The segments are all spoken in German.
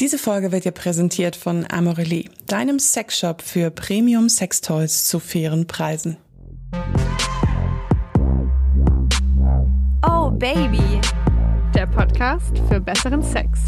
Diese Folge wird dir präsentiert von Amorelie, deinem Sexshop für Premium Sextoys zu fairen Preisen. Oh Baby, der Podcast für besseren Sex.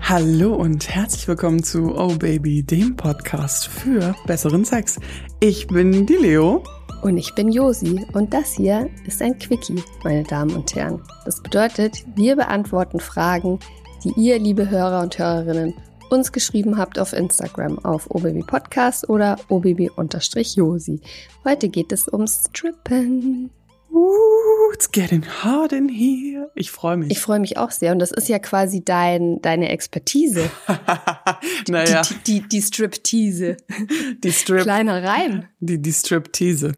Hallo und herzlich willkommen zu Oh Baby, dem Podcast für besseren Sex. Ich bin die Leo. Und ich bin Josi und das hier ist ein Quickie, meine Damen und Herren. Das bedeutet, wir beantworten Fragen, die ihr, liebe Hörer und Hörerinnen, uns geschrieben habt auf Instagram auf obabypodcast oder obaby-josi. Heute geht es um Strippen. Uh, it's getting hot in here. Ich freue mich. Ich freue mich auch sehr und das ist ja quasi dein, deine Expertise. naja. Die, die, die Striptease. Die Strip. Kleiner Reim. Die, die Striptease.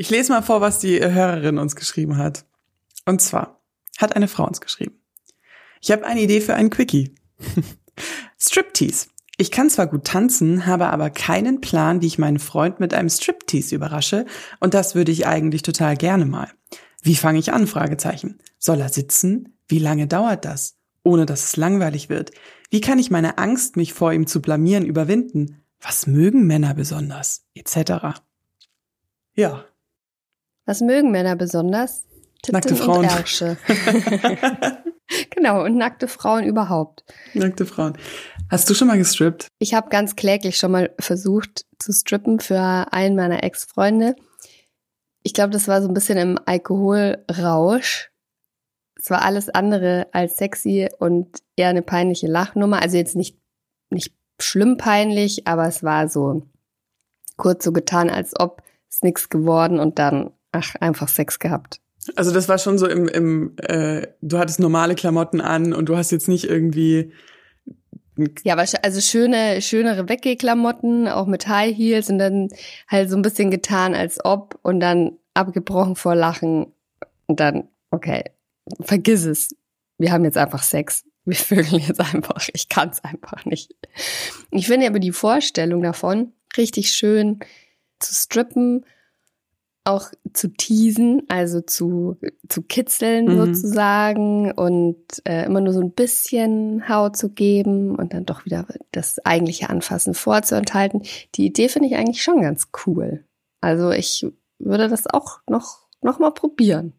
Ich lese mal vor, was die Hörerin uns geschrieben hat. Und zwar hat eine Frau uns geschrieben. Ich habe eine Idee für einen Quickie. Striptease. Ich kann zwar gut tanzen, habe aber keinen Plan, wie ich meinen Freund mit einem Striptease überrasche, und das würde ich eigentlich total gerne mal. Wie fange ich an? Fragezeichen. Soll er sitzen? Wie lange dauert das? Ohne dass es langweilig wird. Wie kann ich meine Angst, mich vor ihm zu blamieren, überwinden? Was mögen Männer besonders? Etc. Ja, was mögen Männer besonders? Titten nackte Frauen. Und Ärsche. genau, und nackte Frauen überhaupt. Nackte Frauen. Hast du schon mal gestrippt? Ich habe ganz kläglich schon mal versucht zu strippen für einen meiner Ex-Freunde. Ich glaube, das war so ein bisschen im Alkoholrausch. Es war alles andere als sexy und eher eine peinliche Lachnummer. Also jetzt nicht, nicht schlimm peinlich, aber es war so kurz so getan, als ob es nichts geworden und dann ach, einfach Sex gehabt. Also das war schon so im, im äh, du hattest normale Klamotten an und du hast jetzt nicht irgendwie ja, aber also schöne, schönere Weggehklamotten, auch mit High Heels und dann halt so ein bisschen getan, als ob und dann abgebrochen vor Lachen und dann, okay, vergiss es. Wir haben jetzt einfach Sex. Wir vögeln jetzt einfach. Ich kann es einfach nicht. Ich finde aber die Vorstellung davon richtig schön zu strippen auch zu teasen, also zu, zu kitzeln mhm. sozusagen und äh, immer nur so ein bisschen Haut zu geben und dann doch wieder das eigentliche Anfassen vorzuenthalten. Die Idee finde ich eigentlich schon ganz cool. Also ich würde das auch noch, noch mal probieren.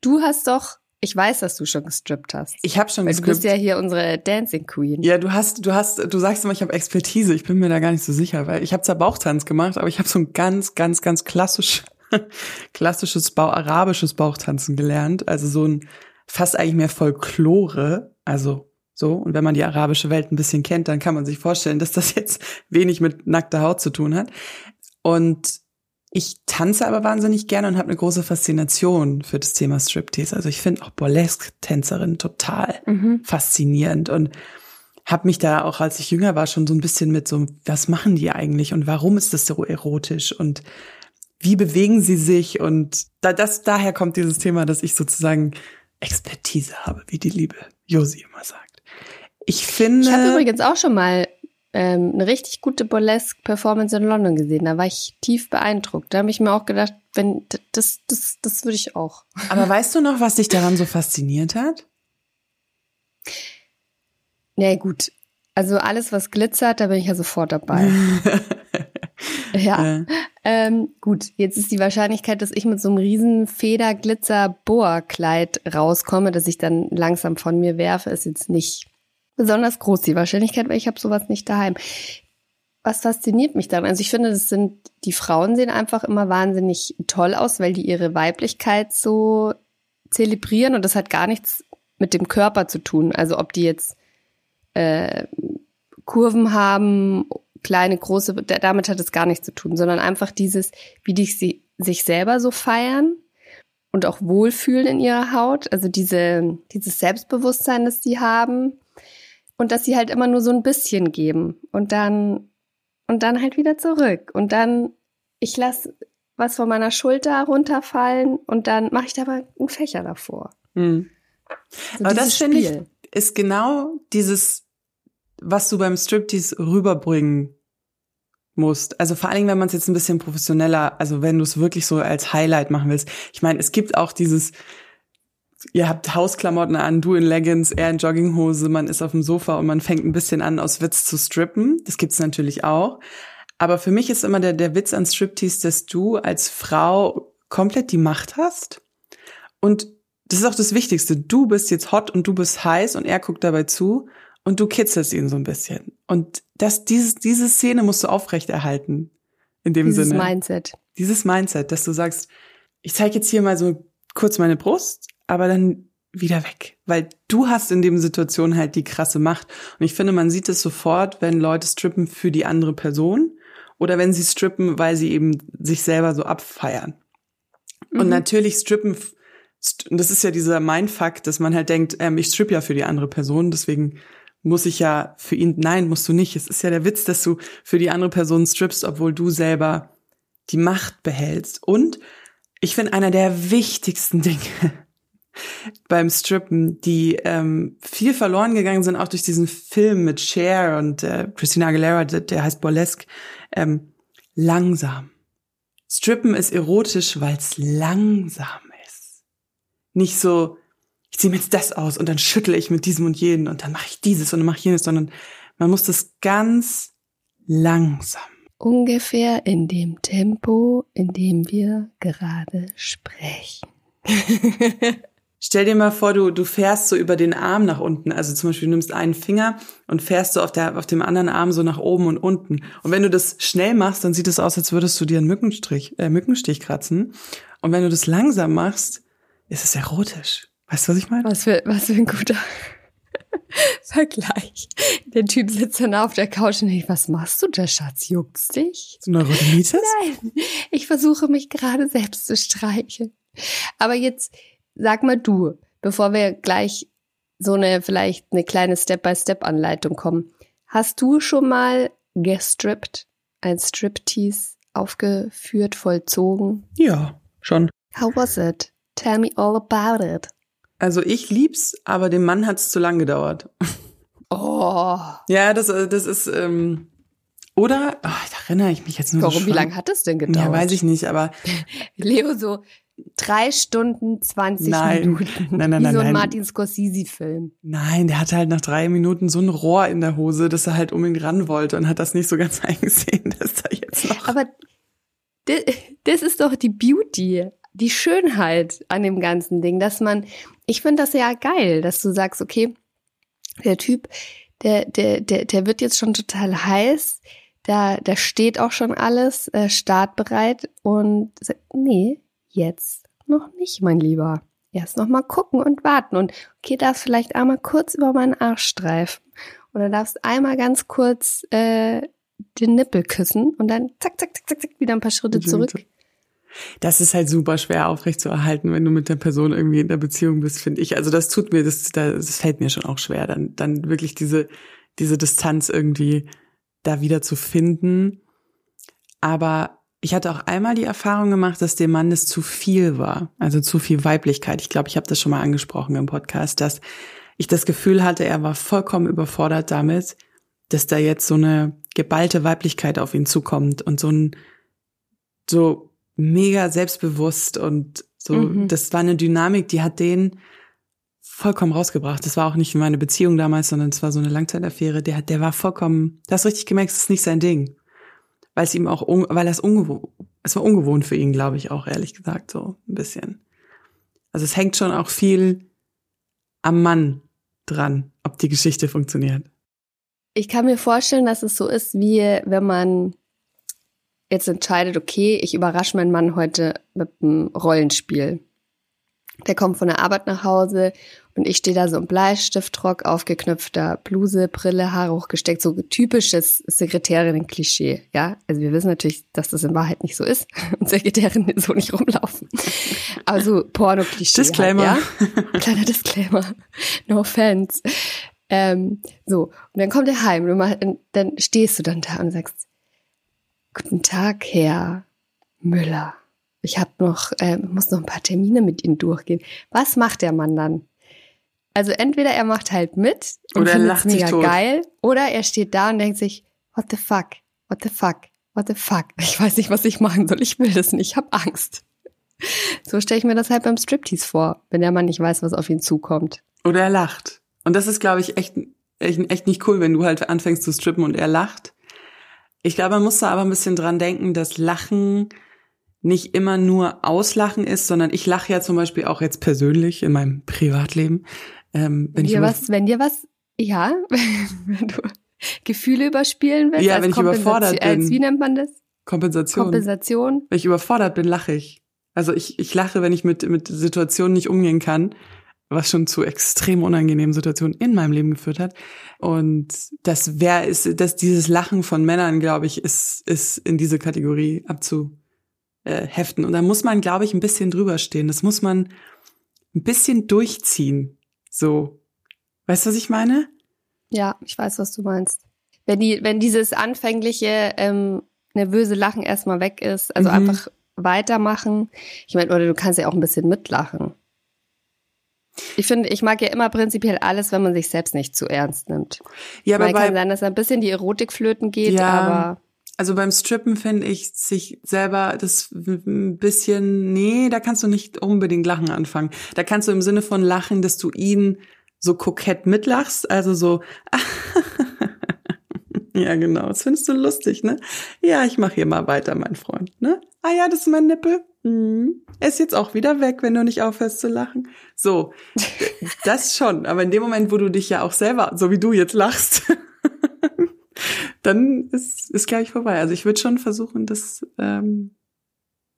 Du hast doch ich weiß, dass du schon gestrippt hast. Ich habe schon gestrippt. Du bist ja hier unsere Dancing Queen. Ja, du hast, du hast, du sagst immer, ich habe Expertise. Ich bin mir da gar nicht so sicher, weil ich habe zwar Bauchtanz gemacht, aber ich habe so ein ganz, ganz, ganz klassisch, klassisches Bau, arabisches Bauchtanzen gelernt. Also so ein fast eigentlich mehr Folklore. Also so. Und wenn man die arabische Welt ein bisschen kennt, dann kann man sich vorstellen, dass das jetzt wenig mit nackter Haut zu tun hat. Und ich tanze aber wahnsinnig gerne und habe eine große Faszination für das Thema Striptease. Also ich finde auch Burlesque-Tänzerin total mhm. faszinierend und habe mich da auch, als ich jünger war, schon so ein bisschen mit so, was machen die eigentlich und warum ist das so erotisch und wie bewegen sie sich und da, das, daher kommt dieses Thema, dass ich sozusagen Expertise habe, wie die liebe Josi immer sagt. Ich finde. Ich habe übrigens auch schon mal ähm, eine richtig gute Burlesque-Performance in London gesehen. Da war ich tief beeindruckt. Da habe ich mir auch gedacht, wenn das, das, das würde ich auch. Aber weißt du noch, was dich daran so fasziniert hat? Nee, gut. Also alles, was glitzert, da bin ich ja sofort dabei. ja. ja. Ähm, gut, jetzt ist die Wahrscheinlichkeit, dass ich mit so einem riesen Feder-Glitzer-Boa-Kleid rauskomme, dass ich dann langsam von mir werfe, ist jetzt nicht besonders groß, die Wahrscheinlichkeit, weil ich habe sowas nicht daheim. Was fasziniert mich daran? Also ich finde, das sind, die Frauen sehen einfach immer wahnsinnig toll aus, weil die ihre Weiblichkeit so zelebrieren und das hat gar nichts mit dem Körper zu tun. Also ob die jetzt äh, Kurven haben, kleine, große, damit hat es gar nichts zu tun, sondern einfach dieses, wie die sie, sich selber so feiern und auch wohlfühlen in ihrer Haut. Also diese, dieses Selbstbewusstsein, das sie haben und dass sie halt immer nur so ein bisschen geben und dann und dann halt wieder zurück und dann ich lasse was von meiner Schulter runterfallen und dann mache ich da aber einen Fächer davor. Mhm. So aber das finde ich ist genau dieses, was du beim Striptease rüberbringen musst. Also vor allen Dingen, wenn man es jetzt ein bisschen professioneller, also wenn du es wirklich so als Highlight machen willst. Ich meine, es gibt auch dieses ihr habt Hausklamotten an, du in Leggings, er in Jogginghose, man ist auf dem Sofa und man fängt ein bisschen an, aus Witz zu strippen. Das gibt's natürlich auch. Aber für mich ist immer der, der Witz an Striptease, dass du als Frau komplett die Macht hast. Und das ist auch das Wichtigste. Du bist jetzt hot und du bist heiß und er guckt dabei zu und du kitzelst ihn so ein bisschen. Und das, dieses, diese Szene musst du aufrechterhalten. In dem Dieses Sinne. Mindset. Dieses Mindset, dass du sagst, ich zeige jetzt hier mal so kurz meine Brust, aber dann wieder weg. Weil du hast in dem Situation halt die krasse Macht. Und ich finde, man sieht es sofort, wenn Leute strippen für die andere Person oder wenn sie strippen, weil sie eben sich selber so abfeiern. Und Mhm. natürlich strippen, st- und das ist ja dieser Mindfuck, dass man halt denkt, ähm, ich strippe ja für die andere Person, deswegen muss ich ja für ihn, nein, musst du nicht. Es ist ja der Witz, dass du für die andere Person strippst, obwohl du selber die Macht behältst. Und ich finde, einer der wichtigsten Dinge beim Strippen, die ähm, viel verloren gegangen sind, auch durch diesen Film mit Cher und äh, Christina Aguilera, der, der heißt Burlesque, ähm, langsam. Strippen ist erotisch, weil es langsam ist. Nicht so, ich ziehe mir jetzt das aus und dann schüttle ich mit diesem und jenem und dann mache ich dieses und dann mache ich jenes, sondern man muss das ganz langsam. Ungefähr in dem Tempo, in dem wir gerade sprechen. Stell dir mal vor, du, du fährst so über den Arm nach unten. Also zum Beispiel du nimmst einen Finger und fährst so auf, der, auf dem anderen Arm so nach oben und unten. Und wenn du das schnell machst, dann sieht es aus, als würdest du dir einen Mückenstrich, äh, Mückenstich kratzen. Und wenn du das langsam machst, ist es erotisch. Weißt du, was ich meine? Was für, was für ein guter Vergleich. Der Typ sitzt dann auf der Couch und denkt, was machst du da, Schatz? Juckt's dich? So Neurodermitis? Nein, ich versuche mich gerade selbst zu streicheln. Aber jetzt sag mal du, bevor wir gleich so eine vielleicht eine kleine Step-by-Step-Anleitung kommen. Hast du schon mal gestrippt, ein Striptease aufgeführt, vollzogen? Ja, schon. How was it? Tell me all about it. Also ich lieb's, aber dem Mann hat's zu lang gedauert. Oh, Ja, das, das ist, ähm, oder, oh, da erinnere ich mich jetzt nur so warum? Wie schwach. lange hat es denn gedauert? Ja, weiß ich nicht, aber Leo so drei Stunden 20 Nein. Minuten. Nein, nein, Wie nein, so ein nein. Martin Scorsese-Film. Nein, der hatte halt nach drei Minuten so ein Rohr in der Hose, dass er halt um ihn ran wollte und hat das nicht so ganz eingesehen, dass da jetzt noch. Aber das, das ist doch die Beauty, die Schönheit an dem ganzen Ding, dass man, ich finde das ja geil, dass du sagst, okay, der Typ, der, der, der, der wird jetzt schon total heiß, da, da steht auch schon alles äh, startbereit und sagt, nee, jetzt noch nicht, mein Lieber. Erst noch mal gucken und warten und okay, darfst vielleicht einmal kurz über meinen Arsch streifen oder darfst einmal ganz kurz äh, den Nippel küssen und dann zack, zack, zack, zack, zack, wieder ein paar Schritte zurück. Das ist halt super schwer aufrechtzuerhalten, wenn du mit der Person irgendwie in der Beziehung bist, finde ich. Also das tut mir, das, das fällt mir schon auch schwer, dann, dann wirklich diese, diese Distanz irgendwie da wieder zu finden. Aber ich hatte auch einmal die Erfahrung gemacht, dass dem Mann das zu viel war, also zu viel Weiblichkeit. Ich glaube, ich habe das schon mal angesprochen im Podcast, dass ich das Gefühl hatte, er war vollkommen überfordert damit, dass da jetzt so eine geballte Weiblichkeit auf ihn zukommt und so ein so mega selbstbewusst und so, Mhm. das war eine Dynamik, die hat den vollkommen rausgebracht. Das war auch nicht meine Beziehung damals, sondern es war so eine Langzeitaffäre. Der, hat- der war vollkommen, du hast richtig gemerkt, es ist nicht sein Ding. Weil es ihm auch, weil es ungewohnt, es war ungewohnt für ihn, glaube ich auch, ehrlich gesagt, so ein bisschen. Also es hängt schon auch viel am Mann dran, ob die Geschichte funktioniert. Ich kann mir vorstellen, dass es so ist, wie wenn man jetzt entscheidet, okay, ich überrasche meinen Mann heute mit einem Rollenspiel. Der kommt von der Arbeit nach Hause und ich stehe da so im Bleistiftrock, aufgeknöpfter Bluse, Brille, Haare hochgesteckt, so typisches Sekretärinnen-Klischee, ja. Also wir wissen natürlich, dass das in Wahrheit nicht so ist und Sekretärinnen so nicht rumlaufen. Aber so Porno-Klischee. Disclaimer. Halt, ja? Kleiner Disclaimer. No offense. Ähm, so, und dann kommt er heim und, dann stehst du dann da und sagst, Guten Tag, Herr Müller. Ich habe noch, ähm, muss noch ein paar Termine mit Ihnen durchgehen. Was macht der Mann dann? Also entweder er macht halt mit und Oder er lacht sich mega tot. geil, oder er steht da und denkt sich, what the fuck, what the fuck, what the fuck. Ich weiß nicht, was ich machen soll. Ich will das nicht, ich habe Angst. So stelle ich mir das halt beim Striptease vor, wenn der Mann nicht weiß, was auf ihn zukommt. Oder er lacht. Und das ist, glaube ich, echt, echt, echt nicht cool, wenn du halt anfängst zu strippen und er lacht. Ich glaube, man muss da aber ein bisschen dran denken, dass Lachen nicht immer nur Auslachen ist, sondern ich lache ja zum Beispiel auch jetzt persönlich in meinem Privatleben. Ähm, wenn, wenn dir was, wenn dir was, ja, wenn du Gefühle überspielen willst. Ja, wenn ich überfordert bin. Als, wie nennt man das? Kompensation. Kompensation. Wenn ich überfordert bin, lache ich. Also ich, ich lache, wenn ich mit, mit Situationen nicht umgehen kann, was schon zu extrem unangenehmen Situationen in meinem Leben geführt hat. Und das wäre ist, dass dieses Lachen von Männern, glaube ich, ist, ist in diese Kategorie abzuheften. Und da muss man, glaube ich, ein bisschen drüber stehen. Das muss man ein bisschen durchziehen. So. Weißt du, was ich meine? Ja, ich weiß, was du meinst. Wenn die, wenn dieses anfängliche ähm, nervöse Lachen erstmal weg ist, also mhm. einfach weitermachen. Ich meine, oder du kannst ja auch ein bisschen mitlachen. Ich finde, ich mag ja immer prinzipiell alles, wenn man sich selbst nicht zu ernst nimmt. Ja, aber bei, kann sein, dass ein bisschen die Erotik flöten geht, ja, aber also beim Strippen finde ich sich selber das ein bisschen, nee, da kannst du nicht unbedingt lachen anfangen. Da kannst du im Sinne von lachen, dass du ihn so kokett mitlachst, also so Ja, genau. Das findest du lustig, ne? Ja, ich mache hier mal weiter, mein Freund, ne? Ah ja, das ist mein Nippel. Mhm. Er ist jetzt auch wieder weg, wenn du nicht aufhörst zu lachen. So, das schon. Aber in dem Moment, wo du dich ja auch selber, so wie du jetzt lachst, dann ist, ist gleich vorbei. Also ich würde schon versuchen, dass ähm,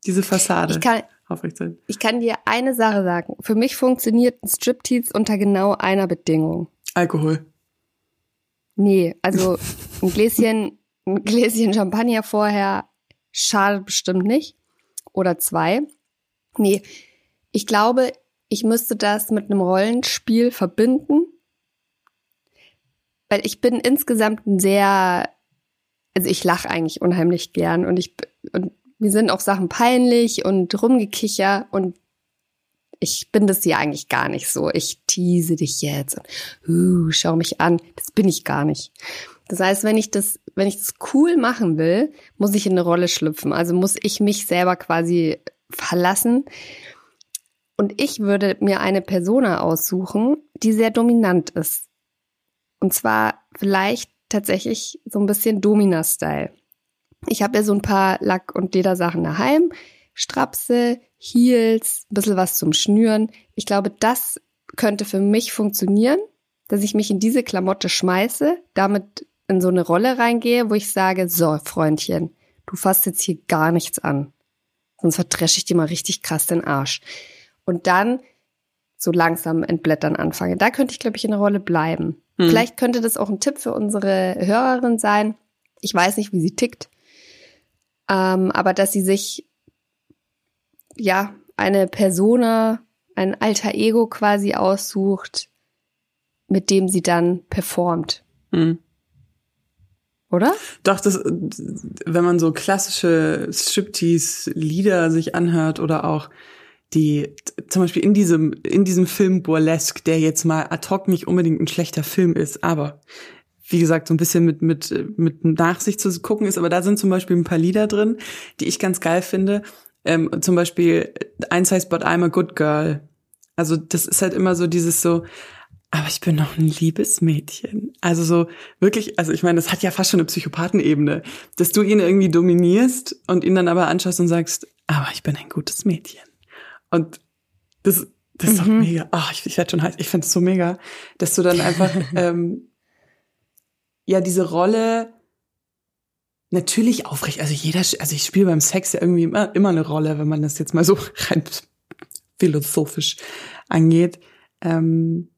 diese Fassade ich kann, aufrechtzuerhalten. Ich kann dir eine Sache sagen. Für mich funktioniert ein Striptease unter genau einer Bedingung. Alkohol. Nee, also ein Gläschen, ein Gläschen Champagner vorher schadet bestimmt nicht. Oder zwei. Nee, ich glaube, ich müsste das mit einem Rollenspiel verbinden. Weil ich bin insgesamt ein sehr, also ich lache eigentlich unheimlich gern und ich, und mir sind auch Sachen peinlich und rumgekicher und ich bin das ja eigentlich gar nicht so. Ich tease dich jetzt und uh, schau mich an. Das bin ich gar nicht. Das heißt, wenn ich das, wenn ich das cool machen will, muss ich in eine Rolle schlüpfen. Also muss ich mich selber quasi verlassen. Und ich würde mir eine Persona aussuchen, die sehr dominant ist. Und zwar vielleicht tatsächlich so ein bisschen Domina-Style. Ich habe ja so ein paar Lack- und Ledersachen daheim. Strapse, Heels, ein bisschen was zum Schnüren. Ich glaube, das könnte für mich funktionieren, dass ich mich in diese Klamotte schmeiße, damit in so eine Rolle reingehe, wo ich sage, so, Freundchen, du fasst jetzt hier gar nichts an. Sonst verdresche ich dir mal richtig krass den Arsch. Und dann so langsam entblättern anfange. Da könnte ich, glaube ich, in der Rolle bleiben. Hm. Vielleicht könnte das auch ein Tipp für unsere Hörerin sein. Ich weiß nicht, wie sie tickt. Ähm, aber dass sie sich ja, eine Persona, ein alter Ego quasi aussucht, mit dem sie dann performt. Mhm. Oder? Doch, das, wenn man so klassische Striptease-Lieder sich anhört oder auch die, zum Beispiel in diesem, in diesem Film Burlesque, der jetzt mal ad hoc nicht unbedingt ein schlechter Film ist, aber wie gesagt, so ein bisschen mit, mit, mit Nachsicht zu gucken ist, aber da sind zum Beispiel ein paar Lieder drin, die ich ganz geil finde. Ähm, zum Beispiel, eins heißt But I'm a Good Girl. Also das ist halt immer so dieses so, aber ich bin noch ein liebes Mädchen. Also so wirklich, also ich meine, das hat ja fast schon eine Psychopathenebene, dass du ihn irgendwie dominierst und ihn dann aber anschaust und sagst, aber ich bin ein gutes Mädchen. Und das, das ist mhm. doch mega. Oh, ich, ich werde schon heiß. Ich finde es so mega, dass du dann einfach ähm, ja diese Rolle natürlich aufrecht. Also jeder, also ich spiele beim Sex ja irgendwie immer, immer eine Rolle, wenn man das jetzt mal so rein philosophisch angeht. Ähm,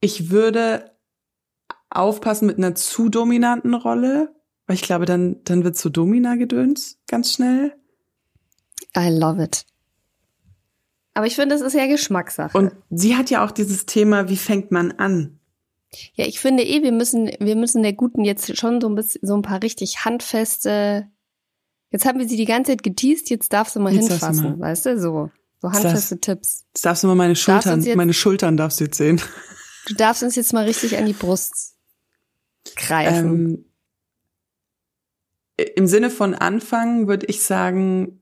ich würde aufpassen mit einer zu dominanten Rolle, weil ich glaube, dann, dann wird so Domina-Gedöns ganz schnell. I love it. Aber ich finde, das ist ja Geschmackssache. Und sie hat ja auch dieses Thema, wie fängt man an? Ja, ich finde eh, wir müssen, wir müssen der Guten jetzt schon so ein bisschen, so ein paar richtig handfeste. Jetzt haben wir sie die ganze Zeit geteased, jetzt darfst du mal jetzt hinfassen, mal. weißt du, so. So handfeste das, Tipps. Jetzt darfst du mal meine Schultern, jetzt, meine Schultern darfst du jetzt sehen. Du darfst uns jetzt mal richtig an die Brust greifen. Ähm, Im Sinne von Anfang würde ich sagen,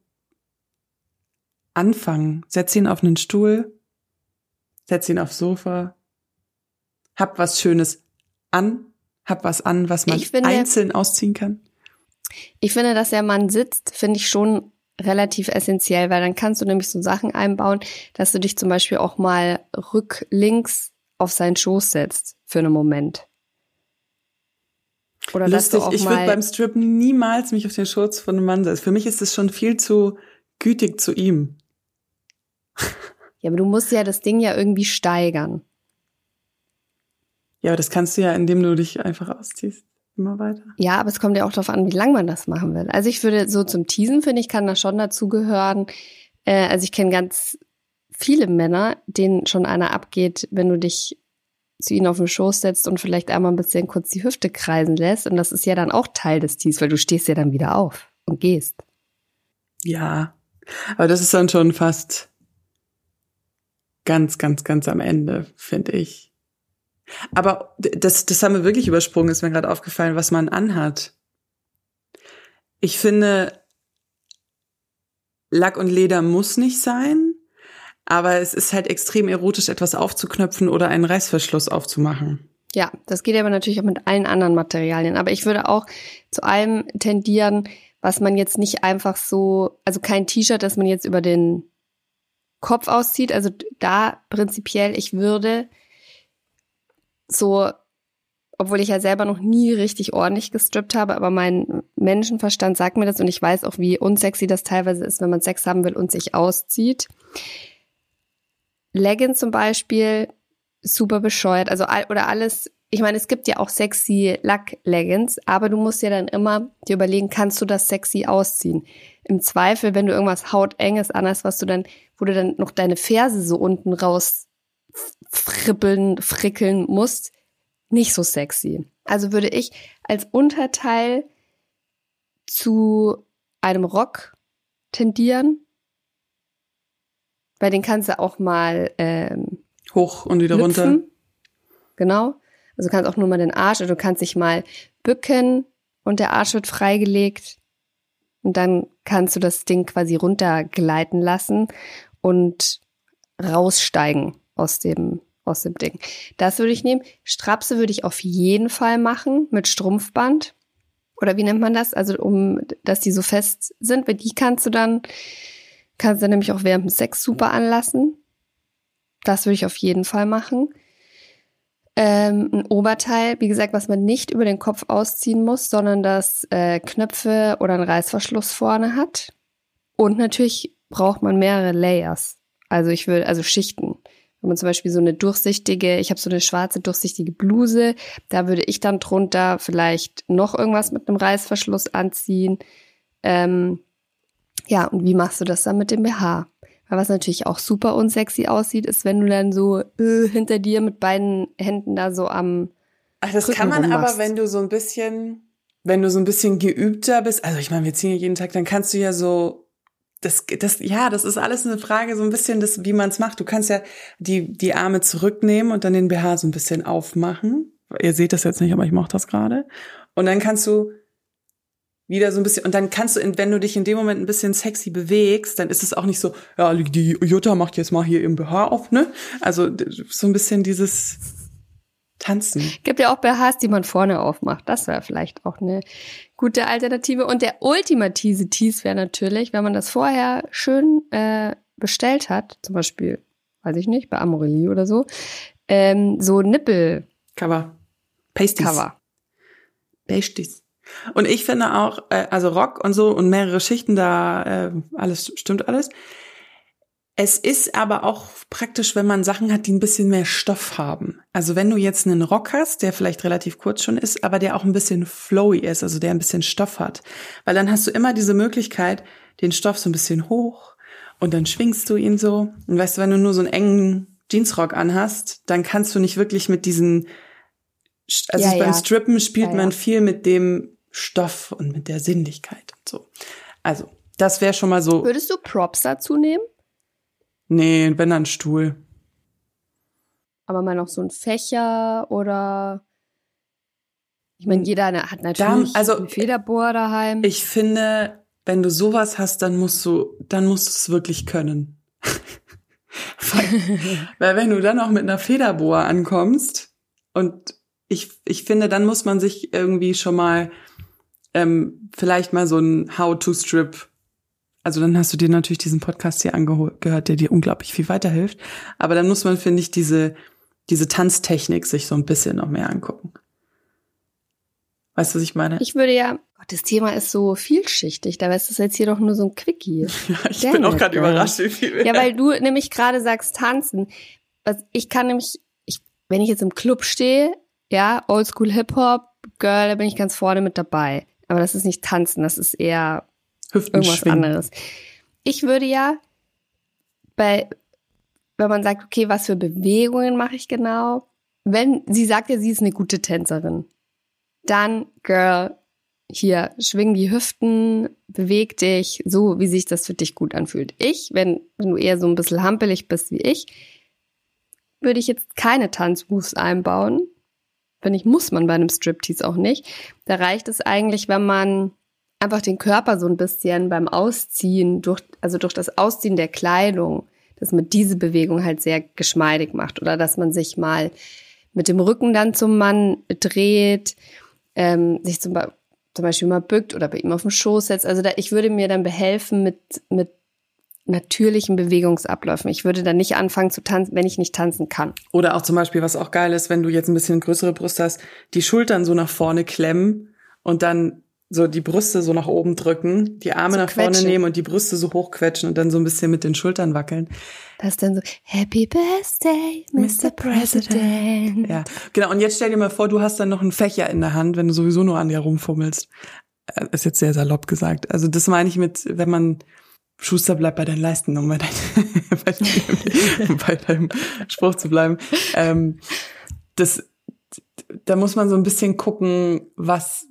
anfangen. Setz ihn auf einen Stuhl, setz ihn aufs Sofa, hab was Schönes an, hab was an, was man finde, einzeln ausziehen kann. Ich finde, dass der Mann sitzt, finde ich schon relativ essentiell, weil dann kannst du nämlich so Sachen einbauen, dass du dich zum Beispiel auch mal rücklinks auf seinen Schoß setzt für einen Moment. Oder Lustig, ich würde beim Strippen niemals mich auf den Schoß von einem Mann setzen. Für mich ist es schon viel zu gütig zu ihm. Ja, aber du musst ja das Ding ja irgendwie steigern. Ja, aber das kannst du ja, indem du dich einfach ausziehst. Immer weiter. Ja, aber es kommt ja auch darauf an, wie lang man das machen will. Also ich würde so zum Teasen, finde ich, kann das schon dazugehören. Äh, also ich kenne ganz viele Männer, denen schon einer abgeht, wenn du dich zu ihnen auf den Schoß setzt und vielleicht einmal ein bisschen kurz die Hüfte kreisen lässt. Und das ist ja dann auch Teil des Tees, weil du stehst ja dann wieder auf und gehst. Ja, aber das ist dann schon fast ganz, ganz, ganz am Ende, finde ich. Aber das, das haben wir wirklich übersprungen, ist mir gerade aufgefallen, was man anhat. Ich finde, Lack und Leder muss nicht sein, aber es ist halt extrem erotisch, etwas aufzuknöpfen oder einen Reißverschluss aufzumachen. Ja, das geht aber natürlich auch mit allen anderen Materialien. Aber ich würde auch zu allem tendieren, was man jetzt nicht einfach so, also kein T-Shirt, das man jetzt über den Kopf auszieht. Also da prinzipiell, ich würde so, obwohl ich ja selber noch nie richtig ordentlich gestrippt habe, aber mein Menschenverstand sagt mir das und ich weiß auch, wie unsexy das teilweise ist, wenn man Sex haben will und sich auszieht. Leggings zum Beispiel, super bescheuert. Also, oder alles, ich meine, es gibt ja auch sexy Lack-Leggings, aber du musst dir dann immer dir überlegen, kannst du das sexy ausziehen? Im Zweifel, wenn du irgendwas hautenges anhast, was du dann, wo du dann noch deine Ferse so unten raus fribbeln, frickeln musst, nicht so sexy. Also würde ich als Unterteil zu einem Rock tendieren. Bei den kannst du auch mal ähm, hoch und wieder lüpfen. runter. Genau. Also du kannst auch nur mal den Arsch oder du kannst dich mal bücken und der Arsch wird freigelegt. Und dann kannst du das Ding quasi runtergleiten lassen und raussteigen aus dem, aus dem Ding. Das würde ich nehmen. Strapse würde ich auf jeden Fall machen mit Strumpfband. Oder wie nennt man das? Also um, dass die so fest sind, weil die kannst du dann, kannst du nämlich auch während dem Sex super anlassen. Das würde ich auf jeden Fall machen. Ähm, ein Oberteil, wie gesagt, was man nicht über den Kopf ausziehen muss, sondern das äh, Knöpfe oder einen Reißverschluss vorne hat. Und natürlich braucht man mehrere Layers. Also ich würde, also Schichten. Wenn man zum Beispiel so eine durchsichtige, ich habe so eine schwarze durchsichtige Bluse, da würde ich dann drunter vielleicht noch irgendwas mit einem Reißverschluss anziehen. Ähm, ja, und wie machst du das dann mit dem BH? Weil was natürlich auch super unsexy aussieht, ist, wenn du dann so äh, hinter dir mit beiden Händen da so am. Ach, das Rücken kann man rummachst. aber, wenn du so ein bisschen, wenn du so ein bisschen geübter bist. Also ich meine, wir ziehen ja jeden Tag, dann kannst du ja so das, das, ja, das ist alles eine Frage, so ein bisschen, das, wie man es macht. Du kannst ja die, die Arme zurücknehmen und dann den BH so ein bisschen aufmachen. Ihr seht das jetzt nicht, aber ich mache das gerade. Und dann kannst du wieder so ein bisschen, und dann kannst du, wenn du dich in dem Moment ein bisschen sexy bewegst, dann ist es auch nicht so, ja, die Jutta macht jetzt mal hier im BH auf, ne? Also so ein bisschen dieses Tanzen. Gibt ja auch BHs, die man vorne aufmacht. Das wäre vielleicht auch eine gute Alternative. Und der ultimative Tease wäre natürlich, wenn man das vorher schön äh, bestellt hat, zum Beispiel, weiß ich nicht, bei Amorelie oder so, ähm, so Nippel. Cover. Pasties. Cover. Pasties. Und ich finde auch, äh, also Rock und so und mehrere Schichten, da äh, alles stimmt alles. Es ist aber auch praktisch, wenn man Sachen hat, die ein bisschen mehr Stoff haben. Also wenn du jetzt einen Rock hast, der vielleicht relativ kurz schon ist, aber der auch ein bisschen flowy ist, also der ein bisschen Stoff hat. Weil dann hast du immer diese Möglichkeit, den Stoff so ein bisschen hoch und dann schwingst du ihn so. Und weißt du, wenn du nur so einen engen Jeansrock anhast, dann kannst du nicht wirklich mit diesen, also ja, beim ja. Strippen spielt ja, man viel mit dem Stoff und mit der Sinnlichkeit und so. Also, das wäre schon mal so. Würdest du Props dazu nehmen? Nee, wenn dann Stuhl. Aber mal noch so ein Fächer oder ich meine, jeder hat natürlich da, also, ein Federbohr daheim. Ich finde, wenn du sowas hast, dann musst du, dann musst du es wirklich können. Weil wenn du dann auch mit einer Federboa ankommst und ich, ich finde, dann muss man sich irgendwie schon mal ähm, vielleicht mal so ein How-to-Strip also dann hast du dir natürlich diesen Podcast hier angehört, der dir unglaublich viel weiterhilft. Aber dann muss man, finde ich, diese, diese Tanztechnik sich so ein bisschen noch mehr angucken. Weißt du, was ich meine? Ich würde ja, Gott, das Thema ist so vielschichtig. Da ist das jetzt hier doch nur so ein Quickie. ja, ich Damn bin auch gerade überrascht, wie viel. Ja, weil du nämlich gerade sagst, tanzen. Was ich kann nämlich, ich, wenn ich jetzt im Club stehe, ja, Oldschool Hip Hop, Girl, da bin ich ganz vorne mit dabei. Aber das ist nicht tanzen, das ist eher Hüften irgendwas schwingen. anderes. Ich würde ja bei, wenn man sagt, okay, was für Bewegungen mache ich genau? Wenn sie sagt ja, sie ist eine gute Tänzerin, dann, Girl, hier, schwing die Hüften, beweg dich, so wie sich das für dich gut anfühlt. Ich, wenn, wenn du eher so ein bisschen hampelig bist wie ich, würde ich jetzt keine Tanzmoves einbauen. Wenn ich, muss man bei einem Striptease auch nicht. Da reicht es eigentlich, wenn man einfach den Körper so ein bisschen beim Ausziehen, durch, also durch das Ausziehen der Kleidung, dass man diese Bewegung halt sehr geschmeidig macht oder dass man sich mal mit dem Rücken dann zum Mann dreht, ähm, sich zum, zum Beispiel mal bückt oder bei ihm auf den Schoß setzt. Also da, ich würde mir dann behelfen mit, mit natürlichen Bewegungsabläufen. Ich würde dann nicht anfangen zu tanzen, wenn ich nicht tanzen kann. Oder auch zum Beispiel, was auch geil ist, wenn du jetzt ein bisschen größere Brust hast, die Schultern so nach vorne klemmen und dann so die Brüste so nach oben drücken, die Arme so nach quetschen. vorne nehmen und die Brüste so hochquetschen und dann so ein bisschen mit den Schultern wackeln. Das ist dann so, Happy Birthday, Mr. President. Ja, genau. Und jetzt stell dir mal vor, du hast dann noch einen Fächer in der Hand, wenn du sowieso nur an dir rumfummelst. Äh, ist jetzt sehr salopp gesagt. Also das meine ich mit, wenn man Schuster bleibt bei deinen Leisten, um bei, dein, bei, deinem, bei deinem Spruch zu bleiben. Ähm, das, da muss man so ein bisschen gucken, was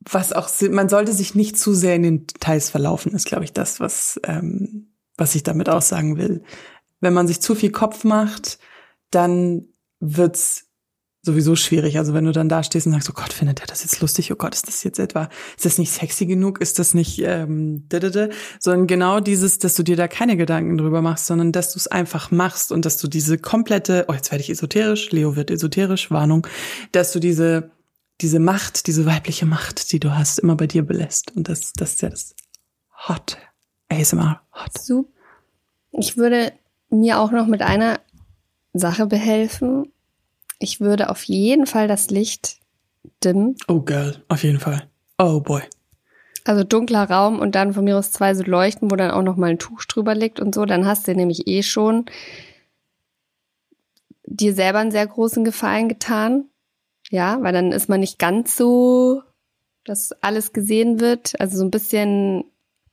was auch, man sollte sich nicht zu sehr in den Details verlaufen, ist, glaube ich, das, was, ähm, was ich damit aussagen will. Wenn man sich zu viel Kopf macht, dann wird's sowieso schwierig. Also wenn du dann da stehst und sagst, oh Gott, findet er das jetzt lustig? Oh Gott, ist das jetzt etwa, ist das nicht sexy genug? Ist das nicht, ähm, didede? sondern genau dieses, dass du dir da keine Gedanken drüber machst, sondern dass du es einfach machst und dass du diese komplette, oh, jetzt werde ich esoterisch, Leo wird esoterisch, Warnung, dass du diese diese Macht, diese weibliche Macht, die du hast, immer bei dir belässt. Und das, das ist ja das Hot. ASMR Hot. So. Ich würde mir auch noch mit einer Sache behelfen. Ich würde auf jeden Fall das Licht dimmen. Oh Girl, auf jeden Fall. Oh boy. Also dunkler Raum und dann von mir aus zwei so Leuchten, wo dann auch noch mal ein Tuch drüber liegt und so. Dann hast du nämlich eh schon dir selber einen sehr großen Gefallen getan. Ja, weil dann ist man nicht ganz so, dass alles gesehen wird. Also so ein bisschen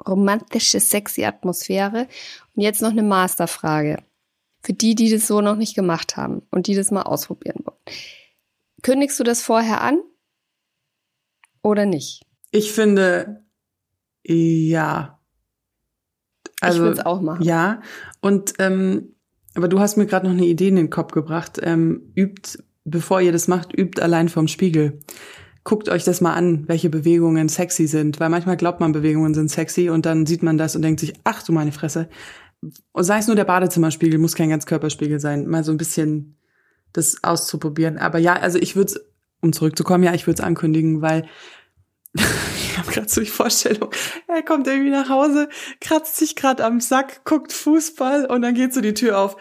romantische, sexy Atmosphäre. Und jetzt noch eine Masterfrage. Für die, die das so noch nicht gemacht haben und die das mal ausprobieren wollen. Kündigst du das vorher an? Oder nicht? Ich finde, ja. Also, ich würde es auch machen. Ja. Und ähm, aber du hast mir gerade noch eine Idee in den Kopf gebracht. Ähm, übt bevor ihr das macht, übt allein vorm Spiegel. Guckt euch das mal an, welche Bewegungen sexy sind, weil manchmal glaubt man, Bewegungen sind sexy und dann sieht man das und denkt sich, ach du meine Fresse. Sei es nur der Badezimmerspiegel, muss kein Ganzkörperspiegel sein, mal so ein bisschen das auszuprobieren. Aber ja, also ich würde um zurückzukommen, ja, ich würde es ankündigen, weil ich habe gerade so die Vorstellung, er kommt irgendwie nach Hause, kratzt sich gerade am Sack, guckt Fußball und dann geht so die Tür auf.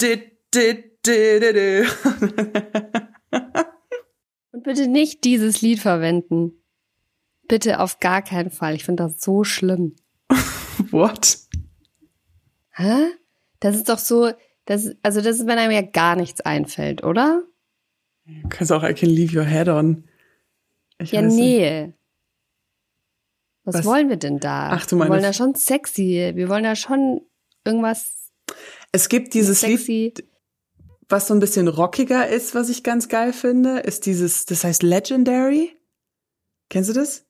Dit, dit, und bitte nicht dieses Lied verwenden. Bitte auf gar keinen Fall. Ich finde das so schlimm. What? Hä? Das ist doch so, das, also das ist, wenn einem ja gar nichts einfällt, oder? Du kannst auch I can leave your head on. Ich ja, nee. Was, Was, wollen wir denn da? Ach, du meinst. Wir wollen ja schon sexy. Wir wollen ja schon irgendwas. Es gibt dieses sexy. Lied was so ein bisschen rockiger ist, was ich ganz geil finde, ist dieses, das heißt Legendary. Kennst du das?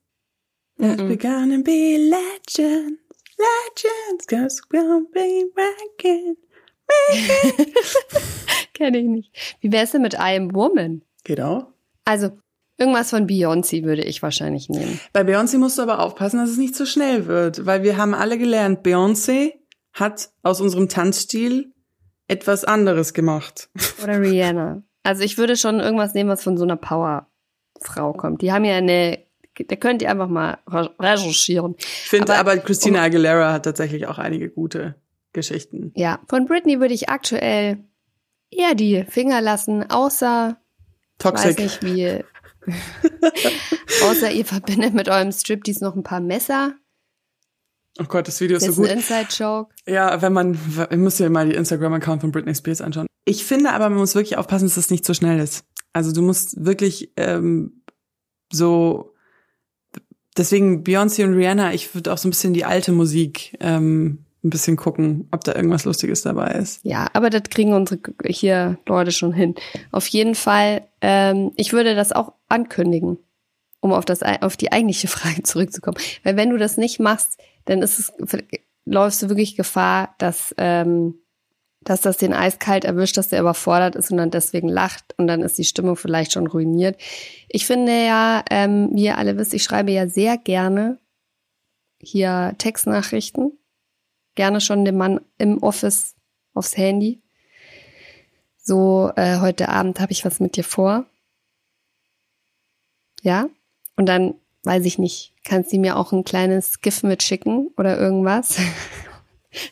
Mm -mm. We're gonna be legends, legends, cause we're gonna be rockin'. Kenne ich nicht. Wie wär's denn mit I Am Woman? Geht auch. Also, irgendwas von Beyoncé würde ich wahrscheinlich nehmen. Bei Beyoncé musst du aber aufpassen, dass es nicht zu schnell wird, weil wir haben alle gelernt, Beyoncé hat aus unserem Tanzstil etwas anderes gemacht. Oder Rihanna. Also ich würde schon irgendwas nehmen, was von so einer Powerfrau kommt. Die haben ja eine, da könnt ihr einfach mal recherchieren. Ich finde aber, aber Christina Aguilera hat tatsächlich auch einige gute Geschichten. Ja, von Britney würde ich aktuell eher die Finger lassen, außer Toxic. Ich weiß nicht, wie. außer ihr verbindet mit eurem Striptease noch ein paar Messer. Oh Gott, das Video ist, das so gut. Ein Inside Joke. Ja, wenn man, ich muss dir mal die Instagram-Account von Britney Spears anschauen. Ich finde aber, man muss wirklich aufpassen, dass das nicht zu so schnell ist. Also du musst wirklich ähm, so deswegen Beyoncé und Rihanna, ich würde auch so ein bisschen die alte Musik ähm, ein bisschen gucken, ob da irgendwas Lustiges dabei ist. Ja, aber das kriegen unsere hier Leute schon hin. Auf jeden Fall, ähm, ich würde das auch ankündigen, um auf das auf die eigentliche Frage zurückzukommen. Weil wenn du das nicht machst, dann ist es läufst du wirklich Gefahr, dass ähm, dass das den eiskalt erwischt, dass der überfordert ist und dann deswegen lacht und dann ist die Stimmung vielleicht schon ruiniert. Ich finde ja, ähm, wie ihr alle wisst, ich schreibe ja sehr gerne hier Textnachrichten. Gerne schon dem Mann im Office aufs Handy. So, äh, heute Abend habe ich was mit dir vor. Ja? Und dann, weiß ich nicht, kannst du mir auch ein kleines GIF mitschicken oder irgendwas.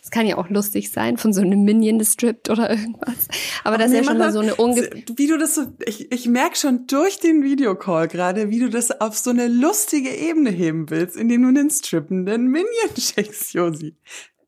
Es kann ja auch lustig sein, von so einem Minion gestrippt oder irgendwas. Aber das nee, ist ja schon mal so eine ungefähr. Wie du das so, ich, ich merke schon durch den Videocall gerade, wie du das auf so eine lustige Ebene heben willst, indem du einen strippenden Minion schickst, Josi.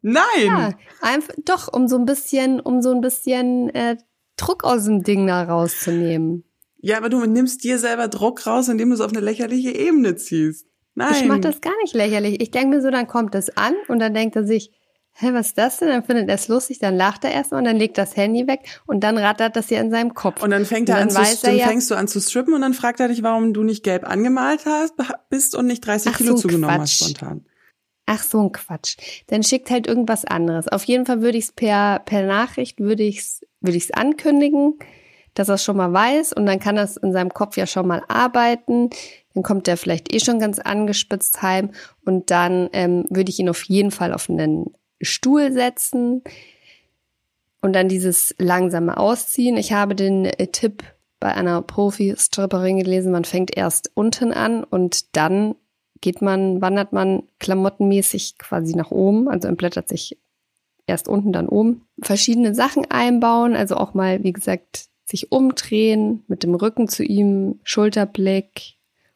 Nein! Ja, einfach, doch, um so ein bisschen, um so ein bisschen äh, Druck aus dem Ding da rauszunehmen. Ja, aber du nimmst dir selber Druck raus, indem du es auf eine lächerliche Ebene ziehst. Nein. Ich mach das gar nicht lächerlich. Ich denke mir so, dann kommt das an und dann denkt er sich, hä, was ist das denn? Dann findet er es lustig, dann lacht er erstmal und dann legt das Handy weg und dann rattert das hier in seinem Kopf. Und dann fängt er an zu, dann ja, fängst du an zu strippen und dann fragt er dich, warum du nicht gelb angemalt hast, bist und nicht 30 Ach, Kilo so zugenommen Quatsch. hast spontan. Ach so ein Quatsch. Dann schickt halt irgendwas anderes. Auf jeden Fall würde ich es per, per Nachricht würde ich es würde ich's ankündigen, dass er es schon mal weiß und dann kann er es in seinem Kopf ja schon mal arbeiten. Dann kommt er vielleicht eh schon ganz angespitzt heim und dann ähm, würde ich ihn auf jeden Fall auf einen Stuhl setzen und dann dieses langsame Ausziehen. Ich habe den äh, Tipp bei einer Profi-Stripperin gelesen, man fängt erst unten an und dann geht man, wandert man klamottenmäßig quasi nach oben, also entblättert sich erst unten, dann oben. Verschiedene Sachen einbauen, also auch mal, wie gesagt, sich umdrehen, mit dem Rücken zu ihm, Schulterblick,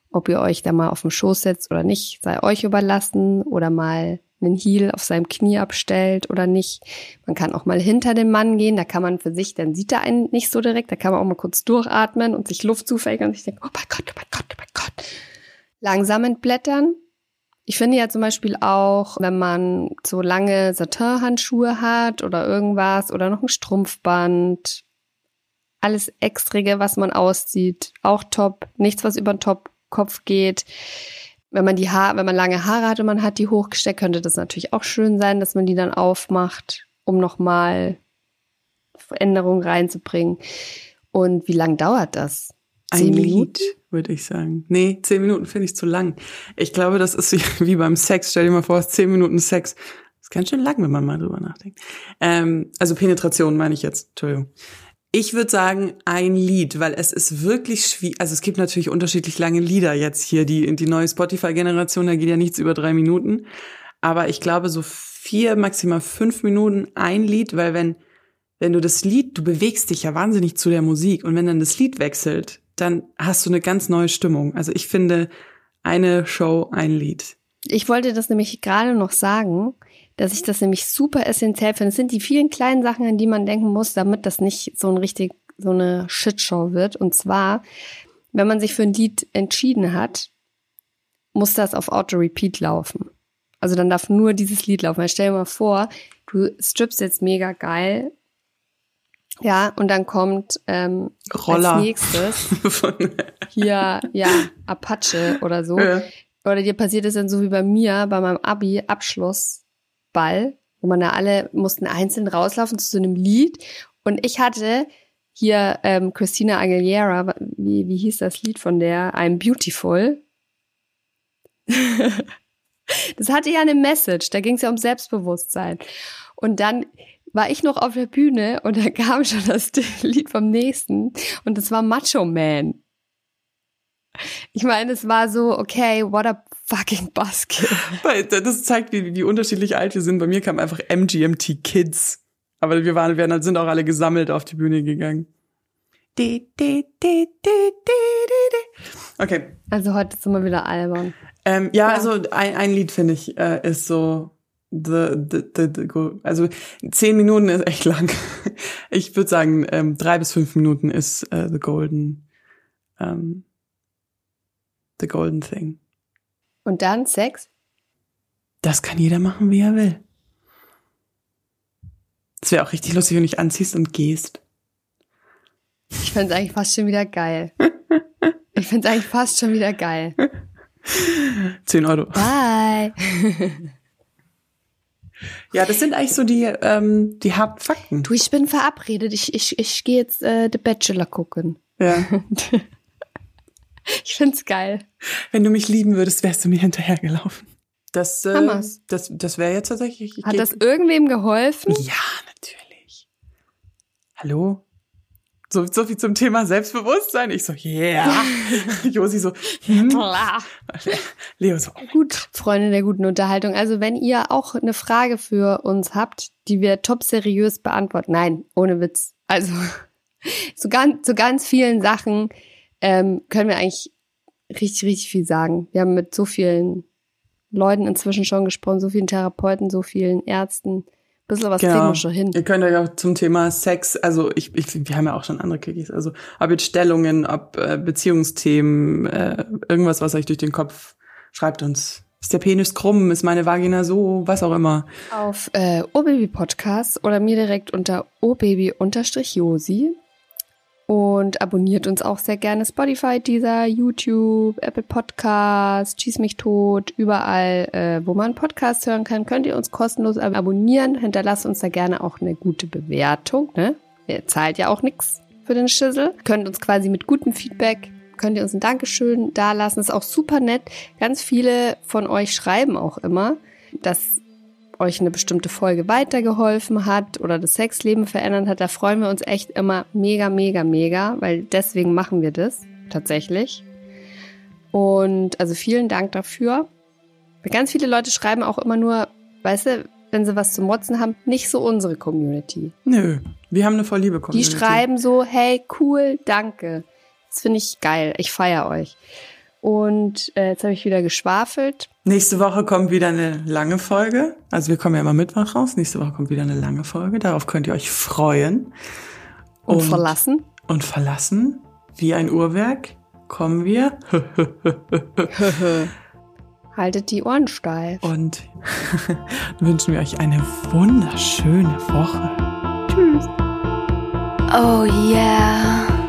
ob ihr euch da mal auf den Schoß setzt oder nicht, sei euch überlassen oder mal einen Heel auf seinem Knie abstellt oder nicht. Man kann auch mal hinter dem Mann gehen, da kann man für sich, dann sieht er einen nicht so direkt, da kann man auch mal kurz durchatmen und sich Luft zufällig und sich denken, oh mein Gott, oh mein Gott, oh mein Gott. Langsam entblättern. Ich finde ja zum Beispiel auch, wenn man so lange Satin-Handschuhe hat oder irgendwas oder noch ein Strumpfband, alles Extrige, was man auszieht, auch top, nichts, was über den Top-Kopf geht wenn man die Haare, wenn man lange Haare hat und man hat die hochgesteckt, könnte das natürlich auch schön sein, dass man die dann aufmacht, um nochmal Veränderungen reinzubringen. Und wie lang dauert das? Zehn Ein Minuten? Lied, würde ich sagen. Nee, zehn Minuten finde ich zu lang. Ich glaube, das ist wie, wie beim Sex. Stell dir mal vor, es ist zehn Minuten Sex. Das ist ganz schön lang, wenn man mal drüber nachdenkt. Ähm, also Penetration meine ich jetzt. Entschuldigung. Ich würde sagen, ein Lied, weil es ist wirklich schwierig. Also es gibt natürlich unterschiedlich lange Lieder jetzt hier. Die, die neue Spotify-Generation, da geht ja nichts über drei Minuten. Aber ich glaube, so vier, maximal fünf Minuten ein Lied, weil wenn, wenn du das Lied, du bewegst dich ja wahnsinnig zu der Musik und wenn dann das Lied wechselt, dann hast du eine ganz neue Stimmung. Also ich finde, eine Show, ein Lied. Ich wollte das nämlich gerade noch sagen dass ich das nämlich super essentiell finde. Es sind die vielen kleinen Sachen, an die man denken muss, damit das nicht so ein richtig, so eine Shitshow wird. Und zwar, wenn man sich für ein Lied entschieden hat, muss das auf Auto-Repeat laufen. Also dann darf nur dieses Lied laufen. Ich stell dir mal vor, du strippst jetzt mega geil. Ja, und dann kommt ähm, Roller. als nächstes hier, ja, Apache oder so. Ja. Oder dir passiert es dann so wie bei mir, bei meinem Abi-Abschluss Ball, wo man da alle mussten einzeln rauslaufen zu so einem Lied. Und ich hatte hier ähm, Christina Aguilera, wie, wie hieß das Lied von der? I'm Beautiful. das hatte ja eine Message, da ging es ja um Selbstbewusstsein. Und dann war ich noch auf der Bühne und da kam schon das Lied vom nächsten und es war Macho Man. Ich meine, es war so, okay, what a fucking buskill. Das zeigt, wie, wie unterschiedlich alt wir sind. Bei mir kam einfach MGMT Kids. Aber wir waren, wir sind auch alle gesammelt auf die Bühne gegangen. Okay. Also heute sind wir wieder albern. Ähm, ja, ja, also ein, ein Lied finde ich äh, ist so the, the, the, the also zehn Minuten ist echt lang. Ich würde sagen ähm, drei bis fünf Minuten ist äh, the golden ähm, the golden thing. Und dann Sex? Das kann jeder machen, wie er will. Es wäre auch richtig lustig, wenn du dich anziehst und gehst. Ich fände eigentlich fast schon wieder geil. Ich finde eigentlich fast schon wieder geil. Zehn Euro. Bye. Ja, das sind eigentlich so die, ähm, die harten Fakten. Du, ich bin verabredet. Ich, ich, ich gehe jetzt äh, The Bachelor gucken. Ja. ich find's geil. Wenn du mich lieben würdest, wärst du mir hinterhergelaufen. Das, äh, Hammers. das, das wäre jetzt tatsächlich. ich Hat das irgendwem geholfen? Ja, natürlich. Hallo? So, so viel zum Thema Selbstbewusstsein. Ich so, yeah. Josi so, hm. Klar. Leo so, Gut, Freunde der guten Unterhaltung. Also wenn ihr auch eine Frage für uns habt, die wir top seriös beantworten. Nein, ohne Witz. Also zu ganz, zu ganz vielen Sachen ähm, können wir eigentlich richtig, richtig viel sagen. Wir haben mit so vielen Leuten inzwischen schon gesprochen, so vielen Therapeuten, so vielen Ärzten. Ein bisschen was kriegen wir schon hin. Ihr könnt euch auch zum Thema Sex, also ich, ich wir haben ja auch schon andere Quickies, also ob jetzt Stellungen, ob äh, Beziehungsthemen, äh, irgendwas, was euch durch den Kopf schreibt uns. Ist der Penis krumm? Ist meine Vagina so? Was auch immer. Auf äh, Obaby Podcast oder mir direkt unter obaby-josi. Und abonniert uns auch sehr gerne Spotify, dieser YouTube, Apple Podcast, Schieß mich tot, überall, äh, wo man Podcasts hören kann, könnt ihr uns kostenlos ab- abonnieren. Hinterlasst uns da gerne auch eine gute Bewertung. Ne? Ihr zahlt ja auch nichts für den Schissel. Könnt uns quasi mit gutem Feedback, könnt ihr uns ein Dankeschön dalassen. Ist auch super nett. Ganz viele von euch schreiben auch immer, dass euch eine bestimmte Folge weitergeholfen hat oder das Sexleben verändert hat, da freuen wir uns echt immer mega, mega, mega, weil deswegen machen wir das tatsächlich. Und also vielen Dank dafür. Ganz viele Leute schreiben auch immer nur, weißt du, wenn sie was zu motzen haben, nicht so unsere Community. Nö, wir haben eine voll liebe Die Community. schreiben so, hey, cool, danke. Das finde ich geil. Ich feiere euch. Und äh, jetzt habe ich wieder geschwafelt. Nächste Woche kommt wieder eine lange Folge. Also wir kommen ja immer Mittwoch raus. Nächste Woche kommt wieder eine lange Folge. Darauf könnt ihr euch freuen. Und, verlassen. Und verlassen, wie ein Uhrwerk, kommen wir. Haltet die Ohren steif. Und wünschen wir euch eine wunderschöne Woche. Tschüss. Oh yeah.